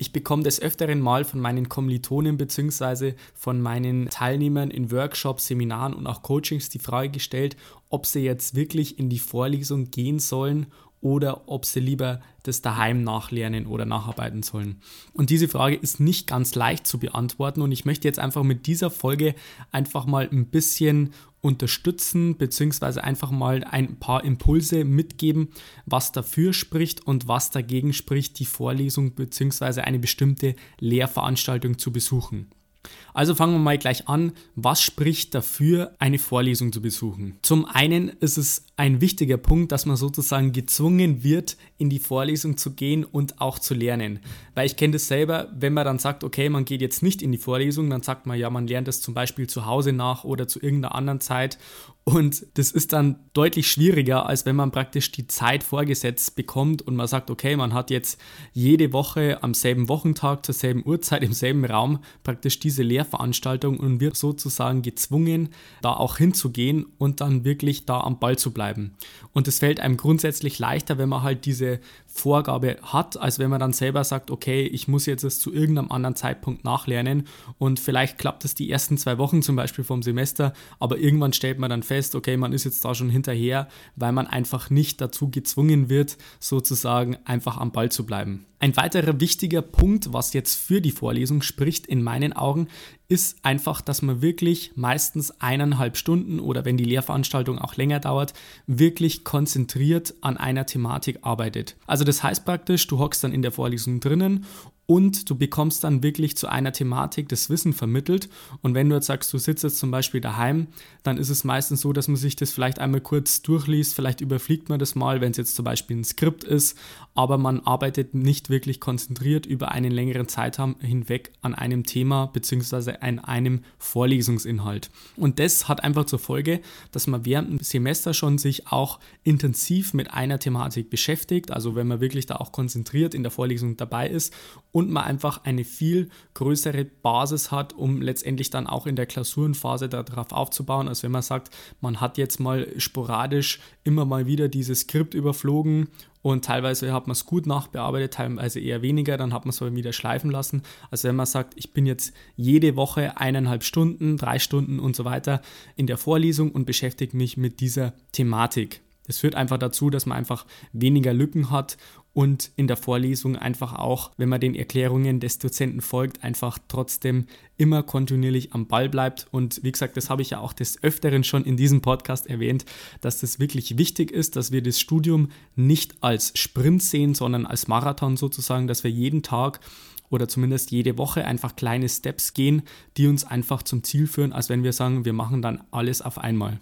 Ich bekomme des öfteren Mal von meinen Kommilitonen bzw. von meinen Teilnehmern in Workshops, Seminaren und auch Coachings die Frage gestellt, ob sie jetzt wirklich in die Vorlesung gehen sollen oder ob sie lieber das daheim nachlernen oder nacharbeiten sollen. Und diese Frage ist nicht ganz leicht zu beantworten und ich möchte jetzt einfach mit dieser Folge einfach mal ein bisschen unterstützen beziehungsweise einfach mal ein paar Impulse mitgeben, was dafür spricht und was dagegen spricht, die Vorlesung beziehungsweise eine bestimmte Lehrveranstaltung zu besuchen. Also fangen wir mal gleich an. Was spricht dafür, eine Vorlesung zu besuchen? Zum einen ist es ein wichtiger Punkt, dass man sozusagen gezwungen wird, in die Vorlesung zu gehen und auch zu lernen. Weil ich kenne das selber, wenn man dann sagt, okay, man geht jetzt nicht in die Vorlesung, dann sagt man ja, man lernt das zum Beispiel zu Hause nach oder zu irgendeiner anderen Zeit. Und das ist dann deutlich schwieriger, als wenn man praktisch die Zeit vorgesetzt bekommt und man sagt, okay, man hat jetzt jede Woche am selben Wochentag zur selben Uhrzeit im selben Raum praktisch diese Lehrveranstaltung und wird sozusagen gezwungen, da auch hinzugehen und dann wirklich da am Ball zu bleiben. Und es fällt einem grundsätzlich leichter, wenn man halt diese Vorgabe hat, als wenn man dann selber sagt, okay, ich muss jetzt es zu irgendeinem anderen Zeitpunkt nachlernen und vielleicht klappt es die ersten zwei Wochen zum Beispiel vom Semester, aber irgendwann stellt man dann fest, okay, man ist jetzt da schon hinterher, weil man einfach nicht dazu gezwungen wird, sozusagen einfach am Ball zu bleiben. Ein weiterer wichtiger Punkt, was jetzt für die Vorlesung spricht, in meinen Augen, ist einfach, dass man wirklich meistens eineinhalb Stunden oder wenn die Lehrveranstaltung auch länger dauert, wirklich konzentriert an einer Thematik arbeitet. Also das heißt praktisch, du hockst dann in der Vorlesung drinnen und du bekommst dann wirklich zu einer Thematik das Wissen vermittelt. Und wenn du jetzt sagst, du sitzt jetzt zum Beispiel daheim, dann ist es meistens so, dass man sich das vielleicht einmal kurz durchliest, vielleicht überfliegt man das mal, wenn es jetzt zum Beispiel ein Skript ist, aber man arbeitet nicht wirklich konzentriert über einen längeren Zeitraum hinweg an einem Thema bzw. an einem Vorlesungsinhalt. Und das hat einfach zur Folge, dass man während dem Semester schon sich auch intensiv mit einer Thematik beschäftigt, also wenn man wirklich da auch konzentriert in der Vorlesung dabei ist und man einfach eine viel größere Basis hat, um letztendlich dann auch in der Klausurenphase darauf aufzubauen, als wenn man sagt, man hat jetzt mal sporadisch immer mal wieder dieses Skript überflogen und teilweise hat man es gut nachbearbeitet, teilweise eher weniger, dann hat man es aber wieder schleifen lassen. Also wenn man sagt, ich bin jetzt jede Woche eineinhalb Stunden, drei Stunden und so weiter in der Vorlesung und beschäftige mich mit dieser Thematik. Das führt einfach dazu, dass man einfach weniger Lücken hat und in der Vorlesung einfach auch, wenn man den Erklärungen des Dozenten folgt, einfach trotzdem immer kontinuierlich am Ball bleibt. Und wie gesagt, das habe ich ja auch des Öfteren schon in diesem Podcast erwähnt, dass das wirklich wichtig ist, dass wir das Studium nicht als Sprint sehen, sondern als Marathon sozusagen, dass wir jeden Tag oder zumindest jede Woche einfach kleine Steps gehen, die uns einfach zum Ziel führen, als wenn wir sagen, wir machen dann alles auf einmal.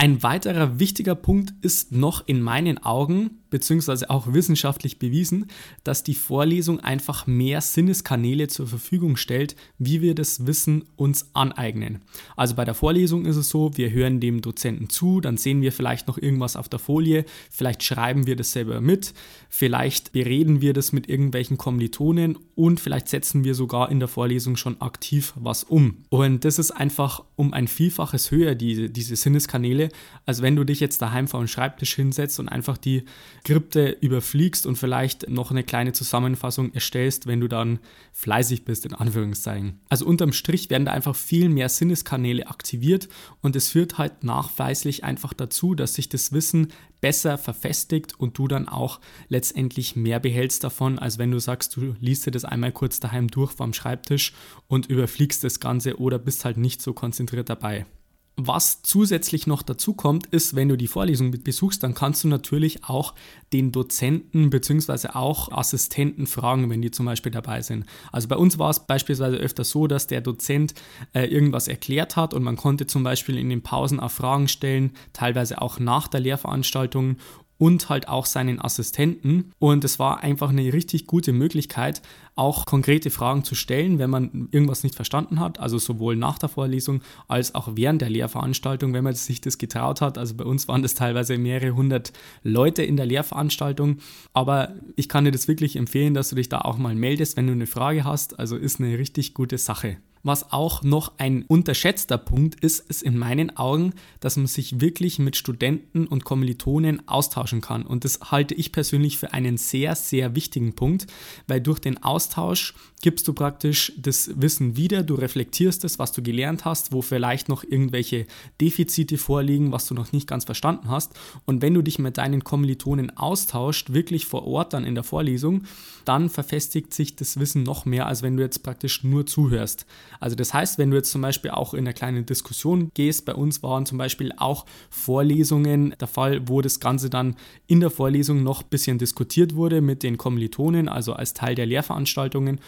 Ein weiterer wichtiger Punkt ist noch in meinen Augen, beziehungsweise auch wissenschaftlich bewiesen, dass die Vorlesung einfach mehr Sinneskanäle zur Verfügung stellt, wie wir das Wissen uns aneignen. Also bei der Vorlesung ist es so, wir hören dem Dozenten zu, dann sehen wir vielleicht noch irgendwas auf der Folie, vielleicht schreiben wir das selber mit, vielleicht bereden wir das mit irgendwelchen Kommilitonen und vielleicht setzen wir sogar in der Vorlesung schon aktiv was um. Und das ist einfach um ein Vielfaches höher, die, diese Sinneskanäle, als wenn du dich jetzt daheim vor einen Schreibtisch hinsetzt und einfach die Skripte überfliegst und vielleicht noch eine kleine Zusammenfassung erstellst, wenn du dann fleißig bist, in Anführungszeichen. Also unterm Strich werden da einfach viel mehr Sinneskanäle aktiviert und es führt halt nachweislich einfach dazu, dass sich das Wissen besser verfestigt und du dann auch letztendlich mehr behältst davon, als wenn du sagst, du liest dir das einmal kurz daheim durch vom Schreibtisch und überfliegst das Ganze oder bist halt nicht so konzentriert dabei. Was zusätzlich noch dazu kommt, ist, wenn du die Vorlesung besuchst, dann kannst du natürlich auch den Dozenten bzw. auch Assistenten fragen, wenn die zum Beispiel dabei sind. Also bei uns war es beispielsweise öfter so, dass der Dozent äh, irgendwas erklärt hat und man konnte zum Beispiel in den Pausen auch Fragen stellen, teilweise auch nach der Lehrveranstaltung und halt auch seinen Assistenten. Und es war einfach eine richtig gute Möglichkeit, auch konkrete Fragen zu stellen, wenn man irgendwas nicht verstanden hat, also sowohl nach der Vorlesung als auch während der Lehrveranstaltung, wenn man sich das getraut hat. Also bei uns waren das teilweise mehrere hundert Leute in der Lehrveranstaltung, aber ich kann dir das wirklich empfehlen, dass du dich da auch mal meldest, wenn du eine Frage hast. Also ist eine richtig gute Sache. Was auch noch ein unterschätzter Punkt ist, ist in meinen Augen, dass man sich wirklich mit Studenten und Kommilitonen austauschen kann. Und das halte ich persönlich für einen sehr, sehr wichtigen Punkt, weil durch den Austausch gibst du praktisch das Wissen wieder, du reflektierst es, was du gelernt hast, wo vielleicht noch irgendwelche Defizite vorliegen, was du noch nicht ganz verstanden hast. Und wenn du dich mit deinen Kommilitonen austauscht, wirklich vor Ort dann in der Vorlesung, dann verfestigt sich das Wissen noch mehr, als wenn du jetzt praktisch nur zuhörst. Also das heißt, wenn du jetzt zum Beispiel auch in eine kleine Diskussion gehst, bei uns waren zum Beispiel auch Vorlesungen der Fall, wo das Ganze dann in der Vorlesung noch ein bisschen diskutiert wurde mit den Kommilitonen, also als Teil der Lehrveranstaltungen.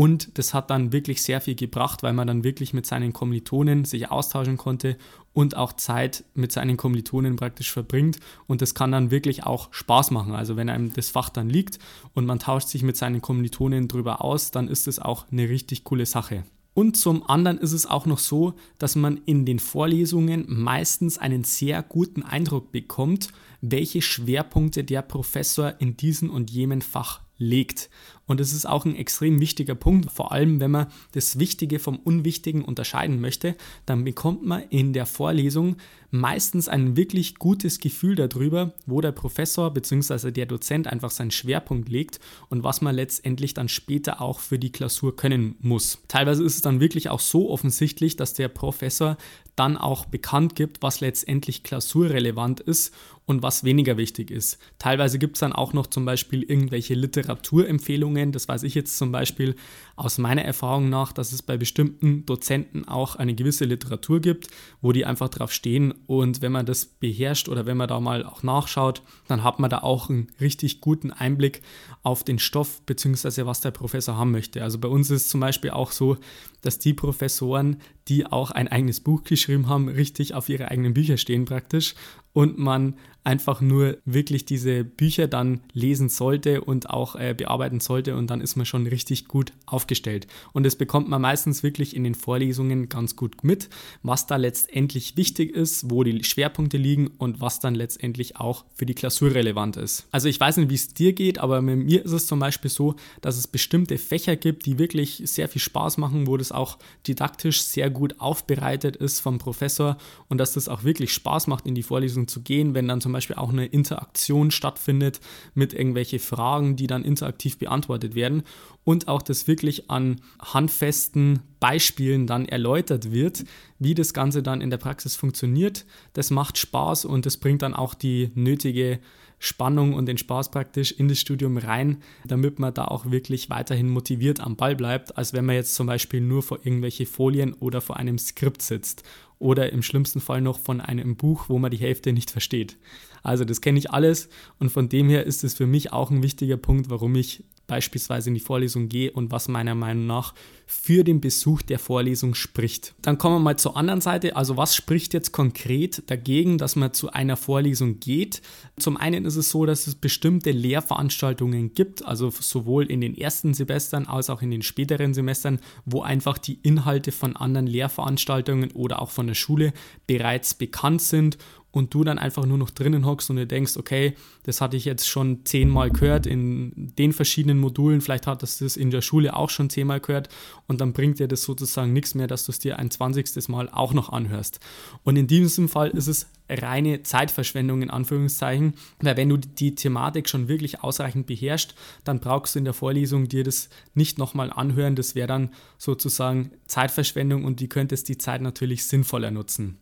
Und das hat dann wirklich sehr viel gebracht, weil man dann wirklich mit seinen Kommilitonen sich austauschen konnte und auch Zeit mit seinen Kommilitonen praktisch verbringt. Und das kann dann wirklich auch Spaß machen. Also wenn einem das Fach dann liegt und man tauscht sich mit seinen Kommilitonen drüber aus, dann ist das auch eine richtig coole Sache. Und zum anderen ist es auch noch so, dass man in den Vorlesungen meistens einen sehr guten Eindruck bekommt, welche Schwerpunkte der Professor in diesem und jenem Fach legt. Und das ist auch ein extrem wichtiger Punkt, vor allem wenn man das Wichtige vom Unwichtigen unterscheiden möchte, dann bekommt man in der Vorlesung meistens ein wirklich gutes Gefühl darüber, wo der Professor bzw. der Dozent einfach seinen Schwerpunkt legt und was man letztendlich dann später auch für die Klausur können muss. Teilweise ist es dann wirklich auch so offensichtlich, dass der Professor dann auch bekannt gibt, was letztendlich klausurrelevant ist und was weniger wichtig ist. Teilweise gibt es dann auch noch zum Beispiel irgendwelche Literaturempfehlungen. Das weiß ich jetzt zum Beispiel aus meiner Erfahrung nach, dass es bei bestimmten Dozenten auch eine gewisse Literatur gibt, wo die einfach drauf stehen. Und wenn man das beherrscht oder wenn man da mal auch nachschaut, dann hat man da auch einen richtig guten Einblick auf den Stoff bzw. was der Professor haben möchte. Also bei uns ist es zum Beispiel auch so, dass die Professoren, die auch ein eigenes Buch geschrieben haben, richtig auf ihre eigenen Bücher stehen praktisch und man einfach nur wirklich diese Bücher dann lesen sollte und auch äh, bearbeiten sollte und dann ist man schon richtig gut aufgestellt. Und das bekommt man meistens wirklich in den Vorlesungen ganz gut mit, was da letztendlich wichtig ist, wo die Schwerpunkte liegen und was dann letztendlich auch für die Klausur relevant ist. Also ich weiß nicht, wie es dir geht, aber mit mir ist es zum Beispiel so, dass es bestimmte Fächer gibt, die wirklich sehr viel Spaß machen, wo das auch didaktisch sehr gut aufbereitet ist vom Professor und dass das auch wirklich Spaß macht, in die Vorlesung zu gehen, wenn dann zum Beispiel auch eine Interaktion stattfindet mit irgendwelche Fragen, die dann interaktiv beantwortet werden und auch das wirklich an handfesten Beispielen dann erläutert wird, wie das Ganze dann in der Praxis funktioniert. Das macht Spaß und das bringt dann auch die nötige Spannung und den Spaß praktisch in das Studium rein, damit man da auch wirklich weiterhin motiviert am Ball bleibt, als wenn man jetzt zum Beispiel nur vor irgendwelche Folien oder vor einem Skript sitzt oder im schlimmsten Fall noch von einem Buch, wo man die Hälfte nicht versteht. Also das kenne ich alles und von dem her ist es für mich auch ein wichtiger Punkt, warum ich beispielsweise in die Vorlesung gehe und was meiner Meinung nach für den Besuch der Vorlesung spricht. Dann kommen wir mal zur anderen Seite. Also was spricht jetzt konkret dagegen, dass man zu einer Vorlesung geht? Zum einen ist es so, dass es bestimmte Lehrveranstaltungen gibt, also sowohl in den ersten Semestern als auch in den späteren Semestern, wo einfach die Inhalte von anderen Lehrveranstaltungen oder auch von der Schule bereits bekannt sind und du dann einfach nur noch drinnen hockst und dir denkst, okay, das hatte ich jetzt schon zehnmal gehört in den verschiedenen Modulen, vielleicht hattest du das in der Schule auch schon zehnmal gehört und dann bringt dir das sozusagen nichts mehr, dass du es dir ein zwanzigstes Mal auch noch anhörst. Und in diesem Fall ist es reine Zeitverschwendung in Anführungszeichen, weil wenn du die Thematik schon wirklich ausreichend beherrschst, dann brauchst du in der Vorlesung dir das nicht nochmal anhören, das wäre dann sozusagen Zeitverschwendung und du könntest die Zeit natürlich sinnvoller nutzen.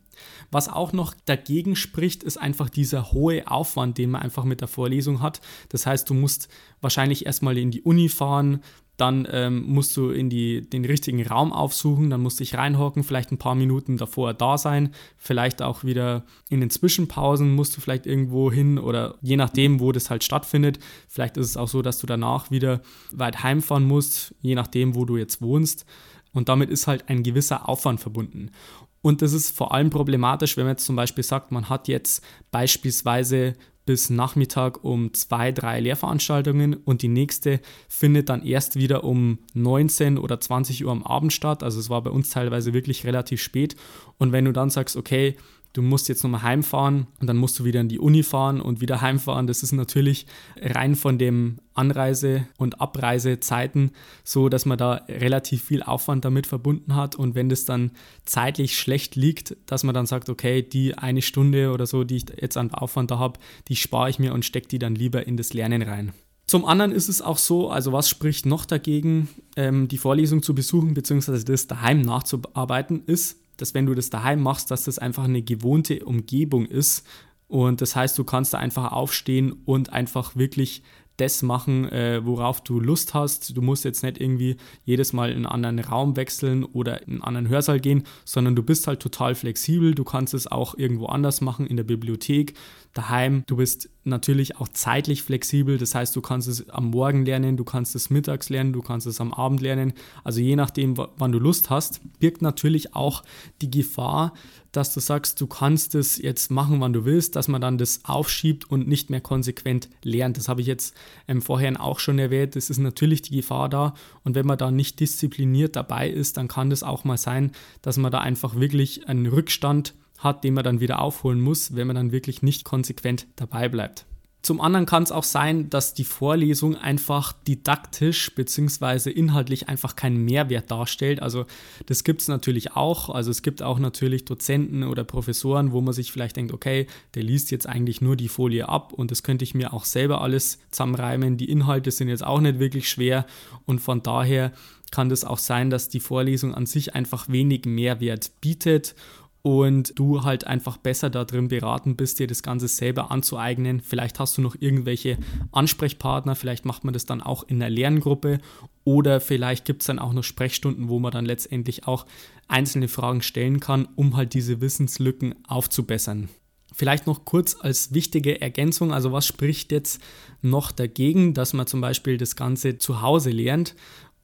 Was auch noch dagegen spricht, ist einfach dieser hohe Aufwand, den man einfach mit der Vorlesung hat. Das heißt, du musst wahrscheinlich erstmal in die Uni fahren, dann ähm, musst du in die, den richtigen Raum aufsuchen, dann musst du dich reinhocken, vielleicht ein paar Minuten davor da sein, vielleicht auch wieder in den Zwischenpausen musst du vielleicht irgendwo hin oder je nachdem, wo das halt stattfindet. Vielleicht ist es auch so, dass du danach wieder weit heimfahren musst, je nachdem, wo du jetzt wohnst. Und damit ist halt ein gewisser Aufwand verbunden. Und das ist vor allem problematisch, wenn man jetzt zum Beispiel sagt, man hat jetzt beispielsweise bis Nachmittag um zwei, drei Lehrveranstaltungen und die nächste findet dann erst wieder um 19 oder 20 Uhr am Abend statt. Also es war bei uns teilweise wirklich relativ spät. Und wenn du dann sagst, okay, du musst jetzt nochmal heimfahren und dann musst du wieder in die Uni fahren und wieder heimfahren. Das ist natürlich rein von dem Anreise- und Abreisezeiten so, dass man da relativ viel Aufwand damit verbunden hat und wenn das dann zeitlich schlecht liegt, dass man dann sagt, okay, die eine Stunde oder so, die ich jetzt an Aufwand da habe, die spare ich mir und stecke die dann lieber in das Lernen rein. Zum anderen ist es auch so, also was spricht noch dagegen, ähm, die Vorlesung zu besuchen bzw. das daheim nachzuarbeiten, ist, dass wenn du das daheim machst, dass das einfach eine gewohnte Umgebung ist. Und das heißt, du kannst da einfach aufstehen und einfach wirklich das machen, äh, worauf du Lust hast. Du musst jetzt nicht irgendwie jedes Mal in einen anderen Raum wechseln oder in einen anderen Hörsaal gehen, sondern du bist halt total flexibel. Du kannst es auch irgendwo anders machen, in der Bibliothek, daheim. Du bist natürlich auch zeitlich flexibel. Das heißt, du kannst es am Morgen lernen, du kannst es mittags lernen, du kannst es am Abend lernen. Also je nachdem, wann du Lust hast, birgt natürlich auch die Gefahr, dass du sagst, du kannst es jetzt machen, wann du willst, dass man dann das aufschiebt und nicht mehr konsequent lernt. Das habe ich jetzt ähm, vorhin auch schon erwähnt. Es ist natürlich die Gefahr da. Und wenn man da nicht diszipliniert dabei ist, dann kann das auch mal sein, dass man da einfach wirklich einen Rückstand hat, den man dann wieder aufholen muss, wenn man dann wirklich nicht konsequent dabei bleibt. Zum anderen kann es auch sein, dass die Vorlesung einfach didaktisch bzw. inhaltlich einfach keinen Mehrwert darstellt. Also das gibt es natürlich auch. Also es gibt auch natürlich Dozenten oder Professoren, wo man sich vielleicht denkt, okay, der liest jetzt eigentlich nur die Folie ab und das könnte ich mir auch selber alles zusammenreimen. Die Inhalte sind jetzt auch nicht wirklich schwer und von daher kann das auch sein, dass die Vorlesung an sich einfach wenig Mehrwert bietet und du halt einfach besser darin beraten bist, dir das Ganze selber anzueignen. Vielleicht hast du noch irgendwelche Ansprechpartner, vielleicht macht man das dann auch in der Lerngruppe oder vielleicht gibt es dann auch noch Sprechstunden, wo man dann letztendlich auch einzelne Fragen stellen kann, um halt diese Wissenslücken aufzubessern. Vielleicht noch kurz als wichtige Ergänzung, also was spricht jetzt noch dagegen, dass man zum Beispiel das Ganze zu Hause lernt?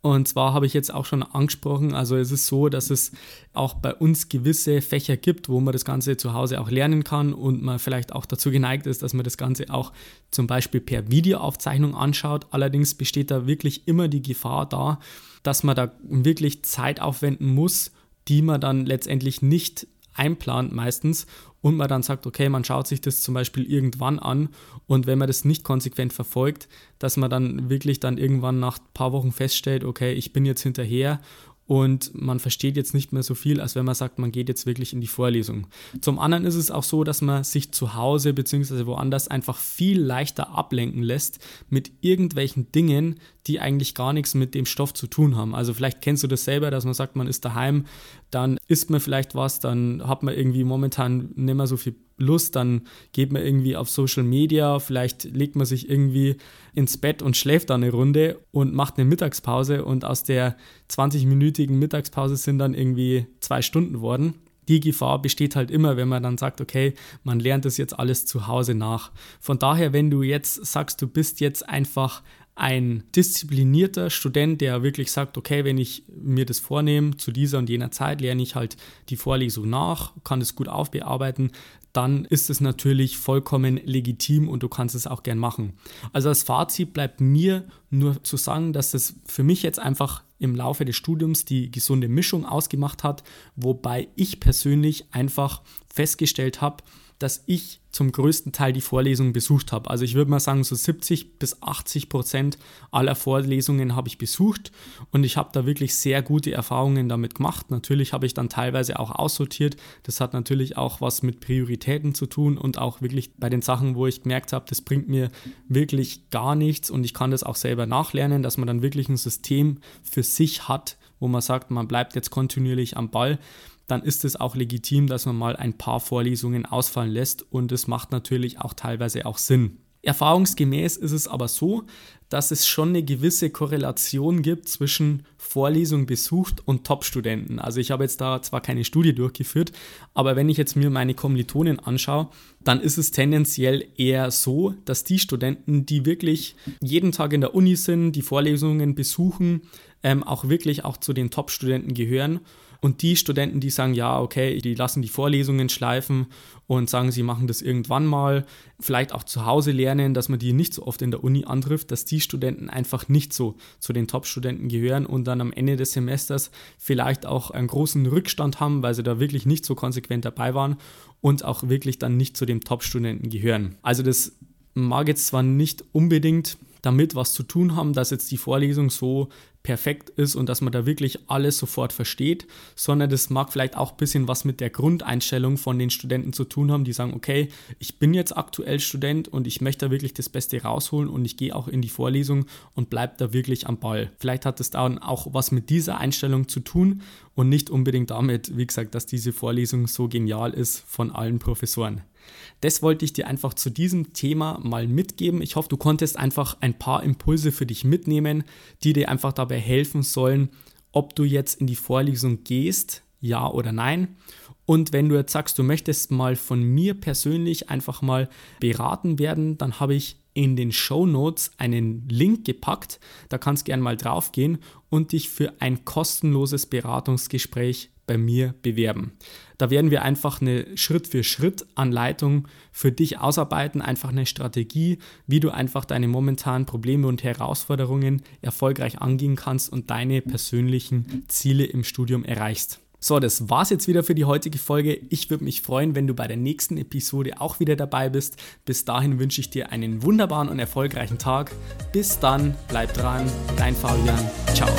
Und zwar habe ich jetzt auch schon angesprochen, also es ist so, dass es auch bei uns gewisse Fächer gibt, wo man das Ganze zu Hause auch lernen kann und man vielleicht auch dazu geneigt ist, dass man das Ganze auch zum Beispiel per Videoaufzeichnung anschaut. Allerdings besteht da wirklich immer die Gefahr da, dass man da wirklich Zeit aufwenden muss, die man dann letztendlich nicht einplant meistens und man dann sagt, okay, man schaut sich das zum Beispiel irgendwann an und wenn man das nicht konsequent verfolgt, dass man dann wirklich dann irgendwann nach ein paar Wochen feststellt, okay, ich bin jetzt hinterher und man versteht jetzt nicht mehr so viel, als wenn man sagt, man geht jetzt wirklich in die Vorlesung. Zum anderen ist es auch so, dass man sich zu Hause bzw. woanders einfach viel leichter ablenken lässt mit irgendwelchen Dingen, die eigentlich gar nichts mit dem Stoff zu tun haben. Also vielleicht kennst du das selber, dass man sagt, man ist daheim, dann isst man vielleicht was, dann hat man irgendwie momentan nicht mehr so viel Lust, dann geht man irgendwie auf Social Media, vielleicht legt man sich irgendwie ins Bett und schläft dann eine Runde und macht eine Mittagspause und aus der 20-minütigen Mittagspause sind dann irgendwie zwei Stunden worden. Die Gefahr besteht halt immer, wenn man dann sagt, okay, man lernt das jetzt alles zu Hause nach. Von daher, wenn du jetzt sagst, du bist jetzt einfach ein disziplinierter Student, der wirklich sagt, okay, wenn ich mir das vornehme, zu dieser und jener Zeit lerne ich halt die Vorlesung nach, kann das gut aufbearbeiten, dann ist es natürlich vollkommen legitim und du kannst es auch gern machen. Also als Fazit bleibt mir nur zu sagen, dass es für mich jetzt einfach im Laufe des Studiums die gesunde Mischung ausgemacht hat, wobei ich persönlich einfach festgestellt habe, dass ich zum größten Teil die Vorlesungen besucht habe. Also ich würde mal sagen, so 70 bis 80 Prozent aller Vorlesungen habe ich besucht und ich habe da wirklich sehr gute Erfahrungen damit gemacht. Natürlich habe ich dann teilweise auch aussortiert. Das hat natürlich auch was mit Prioritäten zu tun und auch wirklich bei den Sachen, wo ich gemerkt habe, das bringt mir wirklich gar nichts und ich kann das auch selber nachlernen, dass man dann wirklich ein System für sich hat, wo man sagt, man bleibt jetzt kontinuierlich am Ball dann ist es auch legitim, dass man mal ein paar Vorlesungen ausfallen lässt und es macht natürlich auch teilweise auch Sinn. Erfahrungsgemäß ist es aber so, dass es schon eine gewisse Korrelation gibt zwischen Vorlesung besucht und Top-Studenten. Also ich habe jetzt da zwar keine Studie durchgeführt, aber wenn ich jetzt mir meine Kommilitonen anschaue, dann ist es tendenziell eher so, dass die Studenten, die wirklich jeden Tag in der Uni sind, die Vorlesungen besuchen, ähm, auch wirklich auch zu den Top-Studenten gehören Und die Studenten, die sagen, ja, okay, die lassen die Vorlesungen schleifen und sagen, sie machen das irgendwann mal, vielleicht auch zu Hause lernen, dass man die nicht so oft in der Uni antrifft, dass die Studenten einfach nicht so zu den Top-Studenten gehören und dann am Ende des Semesters vielleicht auch einen großen Rückstand haben, weil sie da wirklich nicht so konsequent dabei waren und auch wirklich dann nicht zu den Top-Studenten gehören. Also das mag jetzt zwar nicht unbedingt damit was zu tun haben, dass jetzt die Vorlesung so perfekt ist und dass man da wirklich alles sofort versteht, sondern das mag vielleicht auch ein bisschen was mit der Grundeinstellung von den Studenten zu tun haben, die sagen, okay, ich bin jetzt aktuell Student und ich möchte da wirklich das Beste rausholen und ich gehe auch in die Vorlesung und bleibe da wirklich am Ball. Vielleicht hat es dann auch was mit dieser Einstellung zu tun und nicht unbedingt damit, wie gesagt, dass diese Vorlesung so genial ist von allen Professoren. Das wollte ich dir einfach zu diesem Thema mal mitgeben. Ich hoffe, du konntest einfach ein paar Impulse für dich mitnehmen, die dir einfach dabei helfen sollen, ob du jetzt in die Vorlesung gehst, ja oder nein. Und wenn du jetzt sagst, du möchtest mal von mir persönlich einfach mal beraten werden, dann habe ich in den Show Notes einen Link gepackt. Da kannst du gerne mal drauf gehen und dich für ein kostenloses Beratungsgespräch bei mir bewerben. Da werden wir einfach eine Schritt-für-Schritt-Anleitung für dich ausarbeiten, einfach eine Strategie, wie du einfach deine momentanen Probleme und Herausforderungen erfolgreich angehen kannst und deine persönlichen Ziele im Studium erreichst. So, das war's jetzt wieder für die heutige Folge. Ich würde mich freuen, wenn du bei der nächsten Episode auch wieder dabei bist. Bis dahin wünsche ich dir einen wunderbaren und erfolgreichen Tag. Bis dann, bleib dran, dein Fabian. Ciao.